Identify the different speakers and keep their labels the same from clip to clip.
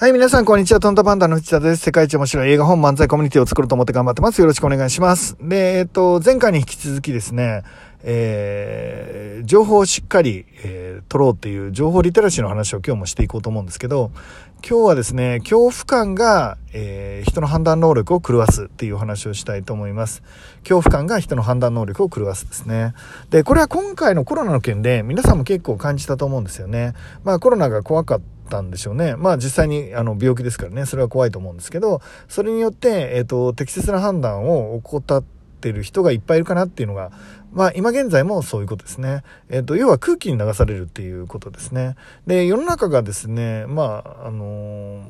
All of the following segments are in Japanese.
Speaker 1: はい、皆さん、こんにちは。トントパンダの内田です。世界一面白い映画本漫才コミュニティを作ろうと思って頑張ってます。よろしくお願いします。で、えっと、前回に引き続きですね、えー、情報をしっかり、えー、取ろうっていう情報リテラシーの話を今日もしていこうと思うんですけど、今日はですね、恐怖感が、えー、人の判断能力を狂わすっていう話をしたいと思います。恐怖感が人の判断能力を狂わすですね。で、これは今回のコロナの件で皆さんも結構感じたと思うんですよね。まあコロナが怖かったたんでしょうね。まあ実際にあの病気ですからね、それは怖いと思うんですけど、それによって、えっ、ー、と、適切な判断を怠ってる人がいっぱいいるかなっていうのが、まあ今現在もそういうことですね。えっ、ー、と、要は空気に流されるっていうことですね。で、世の中がですね、まあ、あのー、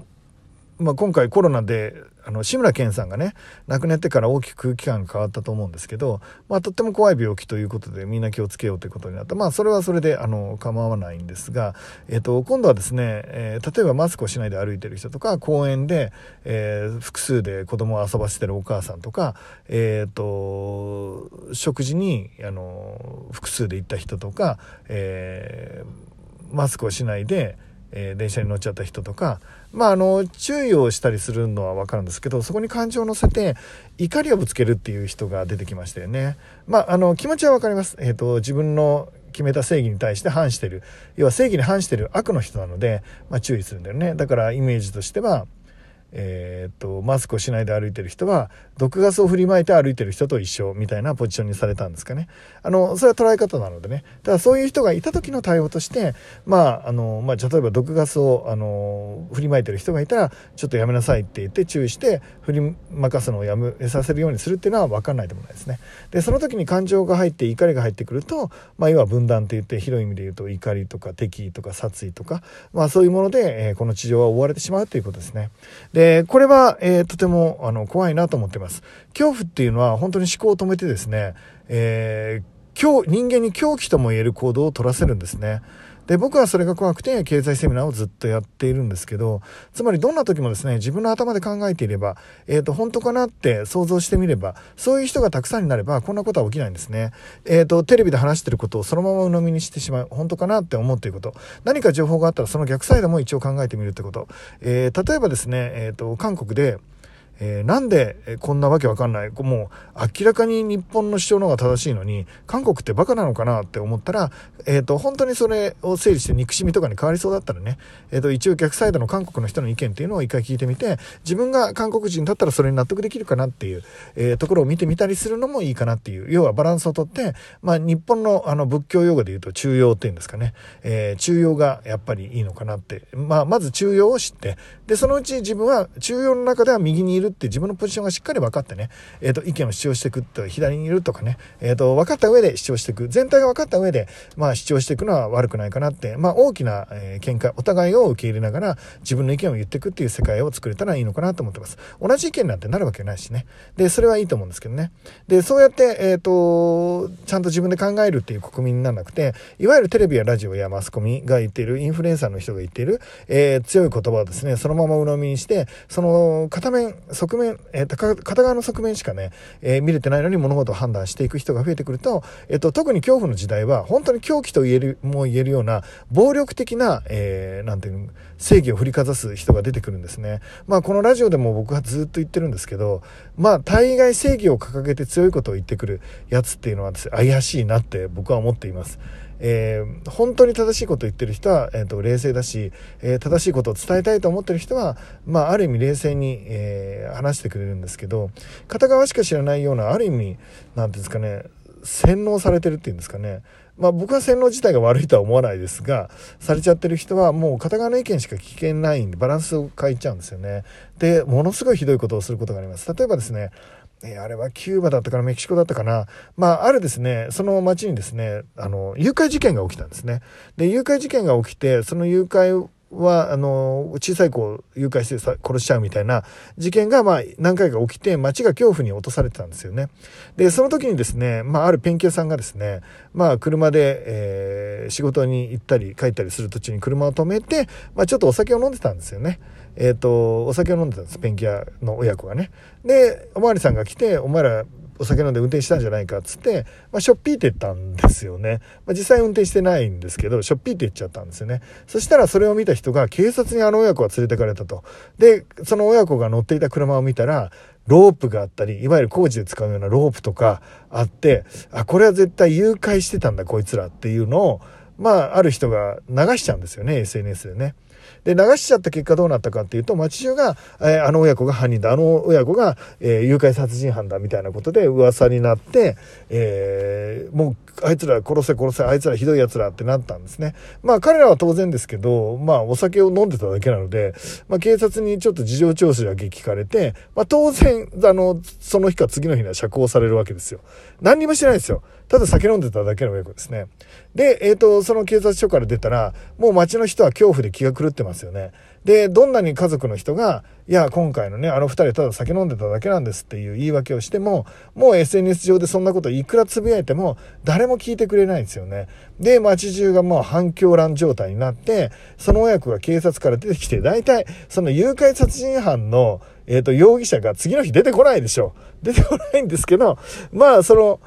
Speaker 1: まあ今回コロナであの志村けんさんがね亡くなってから大きく空気感が変わったと思うんですけど、まあ、とっても怖い病気ということでみんな気をつけようということになった。まあそれはそれであの構わないんですが、えー、と今度はですね、えー、例えばマスクをしないで歩いてる人とか公園で、えー、複数で子供を遊ばせてるお母さんとか、えーと、食事にあの複数で行った人とか、えー、マスクをしないでえー、電車に乗っちゃった人とか、まあ、あの注意をしたりするのは分かるんですけどそこに感情を乗せて怒りをぶつけるっていう人が出てきましたよね。まあ、あの気持ちは分かります、えーと、自分の決めた正義に対して反してる。要は正義に反してる悪の人なので、まあ、注意するんだよね。だからイメージとしてはえー、っとマスクをしないで歩いてる人は毒ガスを振りまいて歩いてる人と一緒みたいなポジションにされたんですかね。あのそれは捉え方なのでね。ただそういう人がいた時の対応としてまああの、まあ、例えば毒ガスをあの振りまいてる人がいたらちょっとやめなさいって言って注意して振りまかすのをやめさせるようにするっていうのは分かんないでもないですね。でその時に感情が入って怒りが入ってくると、まあ、要は分断って言って広い意味で言うと怒りとか敵意とか殺意とか、まあ、そういうもので、えー、この地上は追われてしまうということですね。でこれはえー、とてもあの怖いなと思ってます。恐怖っていうのは本当に思考を止めてですね、えー、人間に狂気とも言える行動を取らせるんですね。で僕はそれが怖くて経済セミナーをずっとやっているんですけどつまりどんな時もですね自分の頭で考えていれば、えー、と本当かなって想像してみればそういう人がたくさんになればこんなことは起きないんですね、えー、とテレビで話してることをそのまま鵜呑みにしてしまう本当かなって思うということ。何か情報があったらその逆サイドも一応考えてみるってこと、えー、例えばですね、えー、と韓国でえー、なんでこんなわけわかんない。もう明らかに日本の主張の方が正しいのに韓国ってバカなのかなって思ったら、えーと、本当にそれを整理して憎しみとかに変わりそうだったらね、えーと、一応逆サイドの韓国の人の意見っていうのを一回聞いてみて自分が韓国人だったらそれに納得できるかなっていう、え、ところを見てみたりするのもいいかなっていう要はバランスをとって、まあ、日本のあの仏教用語で言うと中庸っていうんですかね、え、中庸がやっぱりいいのかなって、まあ、まず中庸を知ってでそのうち自分は中庸の中では右にいるって自分のポジションがしっかり分かってね、えー、と意見を主張していくと左にいるとかね、えー、と分かった上で主張していく。全体が分かった上で、まあ、主張していくのは悪くないかなって、まあ、大きな、えー、見解お互いを受け入れながら自分の意見を言っていくっていう世界を作れたらいいのかなと思ってます。同じ意見なんてなるわけないしね。でそれはいいと思うんですけどね。でそうやって、えーと、ちゃんと自分で考えるっていう国民にならなくていわゆるテレビやラジオやマスコミが言っているインフルエンサーの人が言っている、えー、強い言葉をですねそのまま鵜呑みにしてその片面側面、えー、片側の側面しかね、えー、見れてないのに物事を判断していく人が増えてくると、えっと、特に恐怖の時代は本当に狂気と言えるも言えるような暴力的な、えー、なんていう正義を振りかざす人が出てくるんですね。まあこのラジオでも僕はずっと言ってるんですけどまあ大概正義を掲げて強いことを言ってくるやつっていうのは怪しいなって僕は思っています。えー、本当に正しいことを言ってる人は、えーと、冷静だし、えー、正しいことを伝えたいと思ってる人は、まあ、ある意味冷静に、えー、話してくれるんですけど片側しか知らないようなある意味何ていうんですかね洗脳されてるっていうんですかね。まあ僕は洗脳自体が悪いとは思わないですがされちゃってる人はもう片側の意見しか聞けないんでバランスを変えちゃうんですよね。でものすごいひどいことをすることがあります。例えばですねえあれはキューバだったかな、メキシコだったかな。まあ、あるですね、その町にですね、あの、誘拐事件が起きたんですね。で、誘拐事件が起きて、その誘拐は、あの、小さい子を誘拐して殺しちゃうみたいな事件が、まあ、何回か起きて、街が恐怖に落とされてたんですよね。で、その時にですね、まあ、あるペンキ屋さんがですね、まあ、車で、えー、仕事に行ったり帰ったりする途中に車を止めて、まあ、ちょっとお酒を飲んでたんですよね。えっ、ー、と、お酒を飲んでたんです、ペンキ屋の親子がね。で、おまわりさんが来て、お前ら、お酒飲んで運転したんじゃないかっつって、まあ、しょっぴーって言ったんですよね。まあ、実際運転してないんですけど、しょっぴーって言っちゃったんですよね。そしたらそれを見た人が警察にあの親子が連れてかれたと。で、その親子が乗っていた車を見たら、ロープがあったり、いわゆる工事で使うようなロープとかあって、あ、これは絶対誘拐してたんだ、こいつらっていうのを、まあ、ある人が流しちゃうんですよね、SNS でね。で、流しちゃった結果どうなったかっていうと、町中が、えー、あの親子が犯人だ、あの親子が、えー、誘拐殺人犯だみたいなことで噂になって、えー、もう、あいつら殺せ殺せ、あいつらひどい奴らってなったんですね。まあ彼らは当然ですけど、まあお酒を飲んでただけなので、まあ警察にちょっと事情聴取が激かれて、まあ当然、あの、その日か次の日には釈放されるわけですよ。何にもしてないですよ。ただ酒飲んでただけの親子ですね。で、えっ、ー、と、その警察署から出たら、もう街の人は恐怖で気が狂ってますよね。で、どんなに家族の人が、いや、今回のね、あの二人ただ酒飲んでただけなんですっていう言い訳をしても、もう SNS 上でそんなこといくらつぶやいても、誰も聞いてくれないんですよね。で、街中がもう反響乱状態になって、その親子が警察から出てきて、大体、その誘拐殺人犯の、えっ、ー、と、容疑者が次の日出てこないでしょ。出てこないんですけど、まあ、その、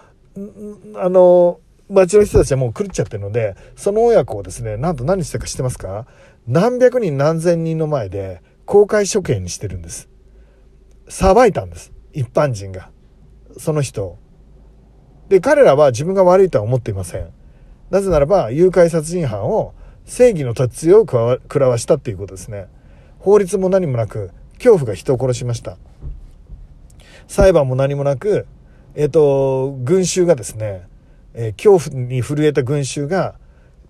Speaker 1: あの、町の人たちはもう狂っちゃってるので、その親子をですね、なんと何したか知ってますか？何百人何千人の前で公開処刑にしてるんです。裁いたんです。一般人が。その人を。で、彼らは自分が悪いとは思っていません。なぜならば、誘拐殺人犯を正義の達用を食らわしたっていうことですね。法律も何もなく、恐怖が人を殺しました。裁判も何もなく、えっ、ー、と、群衆がですね、えー、恐怖に震えた群衆が、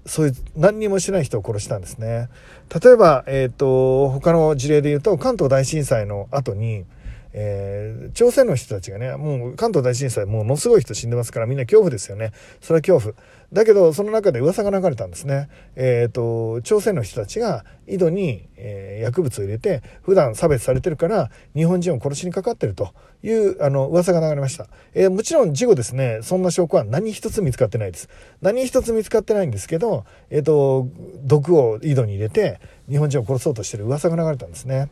Speaker 1: そういう何にもしない人を殺したんですね。例えば、えっ、ー、と、他の事例で言うと、関東大震災の後に、えー、朝鮮の人たちがね、もう関東大震災、もうものすごい人死んでますから、みんな恐怖ですよね。それは恐怖。だけど、その中で噂が流れたんですね。えっ、ー、と、朝鮮の人たちが井戸に、えー、薬物を入れて、普段差別されてるから、日本人を殺しにかかってるという、あの、噂が流れました。えー、もちろん事後ですね、そんな証拠は何一つ見つかってないです。何一つ見つかってないんですけど、えっ、と、毒を井戸に入れて、日本人を殺そうとしてる噂が流れたんですね。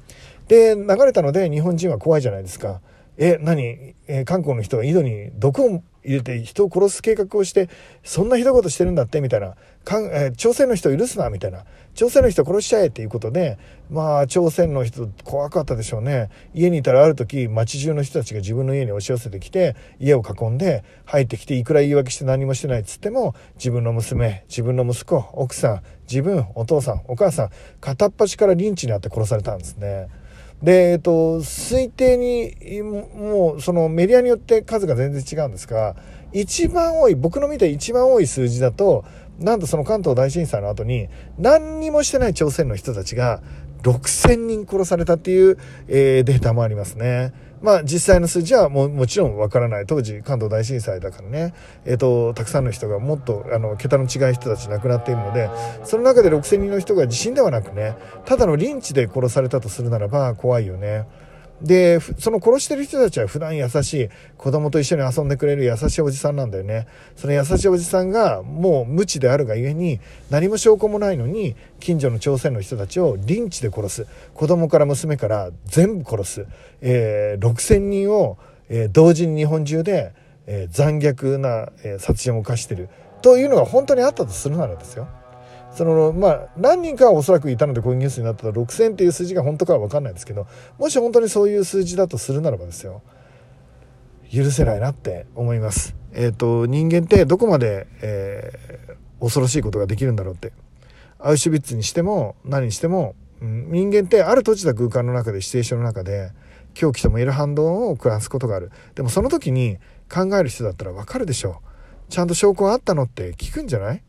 Speaker 1: で、流れたので日本人は怖いじゃないですか。え、何？えー、韓国の人が井戸に毒を入れて人を殺す計画をして、そんなひどいことしてるんだってみたいな。かんえー、朝鮮の人を許すなみたいな。朝鮮の人殺しちゃえっていうことで、まあ、朝鮮の人怖かったでしょうね。家にいたらある時、街中の人たちが自分の家に押し寄せてきて、家を囲んで、入ってきて、いくら言い訳して何もしてないっつっても、自分の娘、自分の息子、奥さん、自分、お父さん、お母さん、片っ端からリンチにあって殺されたんですね。で、えっと、推定に、もう、そのメディアによって数が全然違うんですが、一番多い、僕の見て一番多い数字だと、なんとその関東大震災の後に、何にもしてない朝鮮の人たちが、6000人殺されたっていう、えー、データもありますね。まあ実際の数字はももちろんわからない。当時関東大震災だからね、えっ、ー、と、たくさんの人がもっと、あの、桁の違い人たち亡くなっているので、その中で6000人の人が地震ではなくね、ただのリンチで殺されたとするならば怖いよね。で、その殺してる人たちは普段優しい、子供と一緒に遊んでくれる優しいおじさんなんだよね。その優しいおじさんがもう無知であるがゆえに、何も証拠もないのに、近所の朝鮮の人たちをリンチで殺す。子供から娘から全部殺す。えー、6000人を、えー、同時に日本中で、えー、残虐な、えー、殺人を犯してる。というのが本当にあったとするならですよ。そのまあ何人かはおそらくいたのでこういうニュースになったら6000っていう数字が本当かは分かんないですけどもし本当にそういう数字だとするならばですよ許せないなって思います。えっ、ー、と人間ってどこまで、えー、恐ろしいことができるんだろうってアウシュビッツにしても何にしても、うん、人間ってある閉じた空間の中でシチュエーションの中で狂気とも言える反動を暮らすことがある。でもその時に考える人だったら分かるでしょう。ちゃんと証拠はあったのって聞くんじゃない？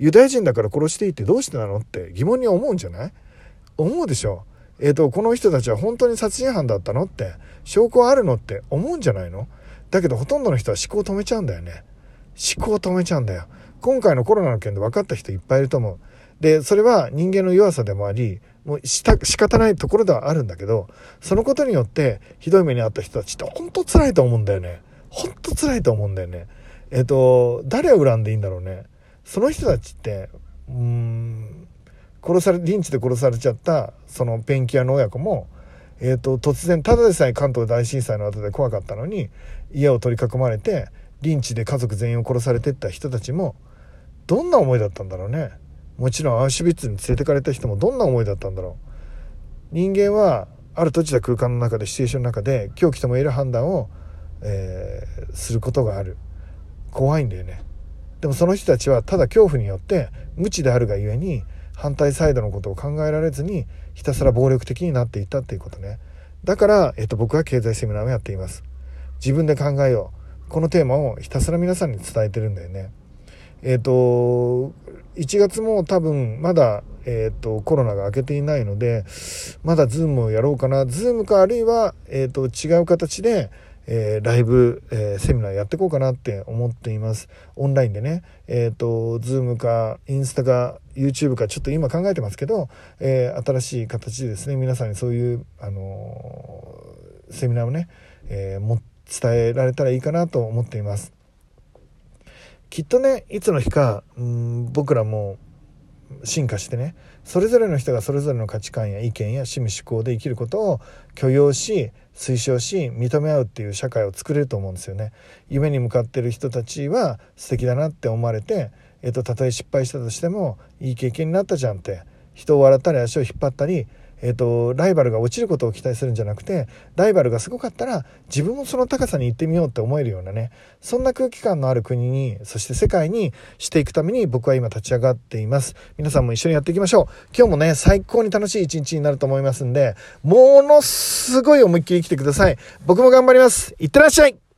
Speaker 1: ユダヤ人だから殺していいってどうしてなのって疑問に思うんじゃない？思うでしょ？えっ、ー、と、この人たちは本当に殺人犯だったのって？証拠あるのって思うんじゃないの？だけどほとんどの人は思考を止めちゃうんだよね。思考を止めちゃうんだよ。今回のコロナの件で分かった人いっぱいいると思う。で、それは人間の弱さでもあり、もうした仕方ないところではあるんだけど、そのことによってひどい目に遭った人たちって本当辛いと思うんだよね。本当辛いと思うんだよね。えっ、ー、と、誰を恨んでいいんだろうね。その人たちってうん殺されリンチで殺されちゃったそのペンキ屋の親子も、えっ、と、突然、ただでさえ関東大震災の後で怖かったのに、家を取り囲まれて、リンチで家族全員を殺されてった人たちも、どんな思いだったんだろうね。もちろんアウシュビッツに連れてかれた人もどんな思いだったんだろう。人間は、ある閉じた空間の中で、シチュエーションの中で、狂気とも言える判断を、えー、することがある。怖いんだよね。でもその人たちはただ恐怖によって無知であるがゆえに反対サイドのことを考えられずにひたすら暴力的になっていったっていうことね。だから、えっと、僕は経済セミナーをやっています。自分で考えよう。このテーマをひたすら皆さんに伝えてるんだよね。えっと1月も多分まだえっとコロナが明けていないのでまだズームをやろうかな。ズームかあるいは、えっと違う形でえー、ライブ、えー、セミナーやっていこうかなって思っています。オンラインでね、えっ、ー、と、ズームか、インスタか、YouTube か、ちょっと今考えてますけど、え新しい形でですね、皆さんにそういう、あのセミナーをね、えも伝えられたらいいかなと思っています。きっとね、いつの日か、うん、僕らも進化してねそれぞれの人がそれぞれの価値観や意見や趣味思考で生きることを許容し推奨し認め合うっていう社会を作れると思うんですよね。夢に向かってる人たちは素敵だなって思われて、えっと、たとえ失敗したとしてもいい経験になったじゃんって人を笑ったり足を引っ張ったりえーと、ライバルが落ちることを期待するんじゃなくてライバルがすごかったら自分もその高さに行ってみようって思えるようなねそんな空気感のある国にそして世界にしていくために僕は今立ち上がっています。皆さんも一緒にやっていきましょう。今日もね最高に楽しい一日になると思いますんでものすごい思いっきり生きてください。僕も頑張ります。いってらっしゃい。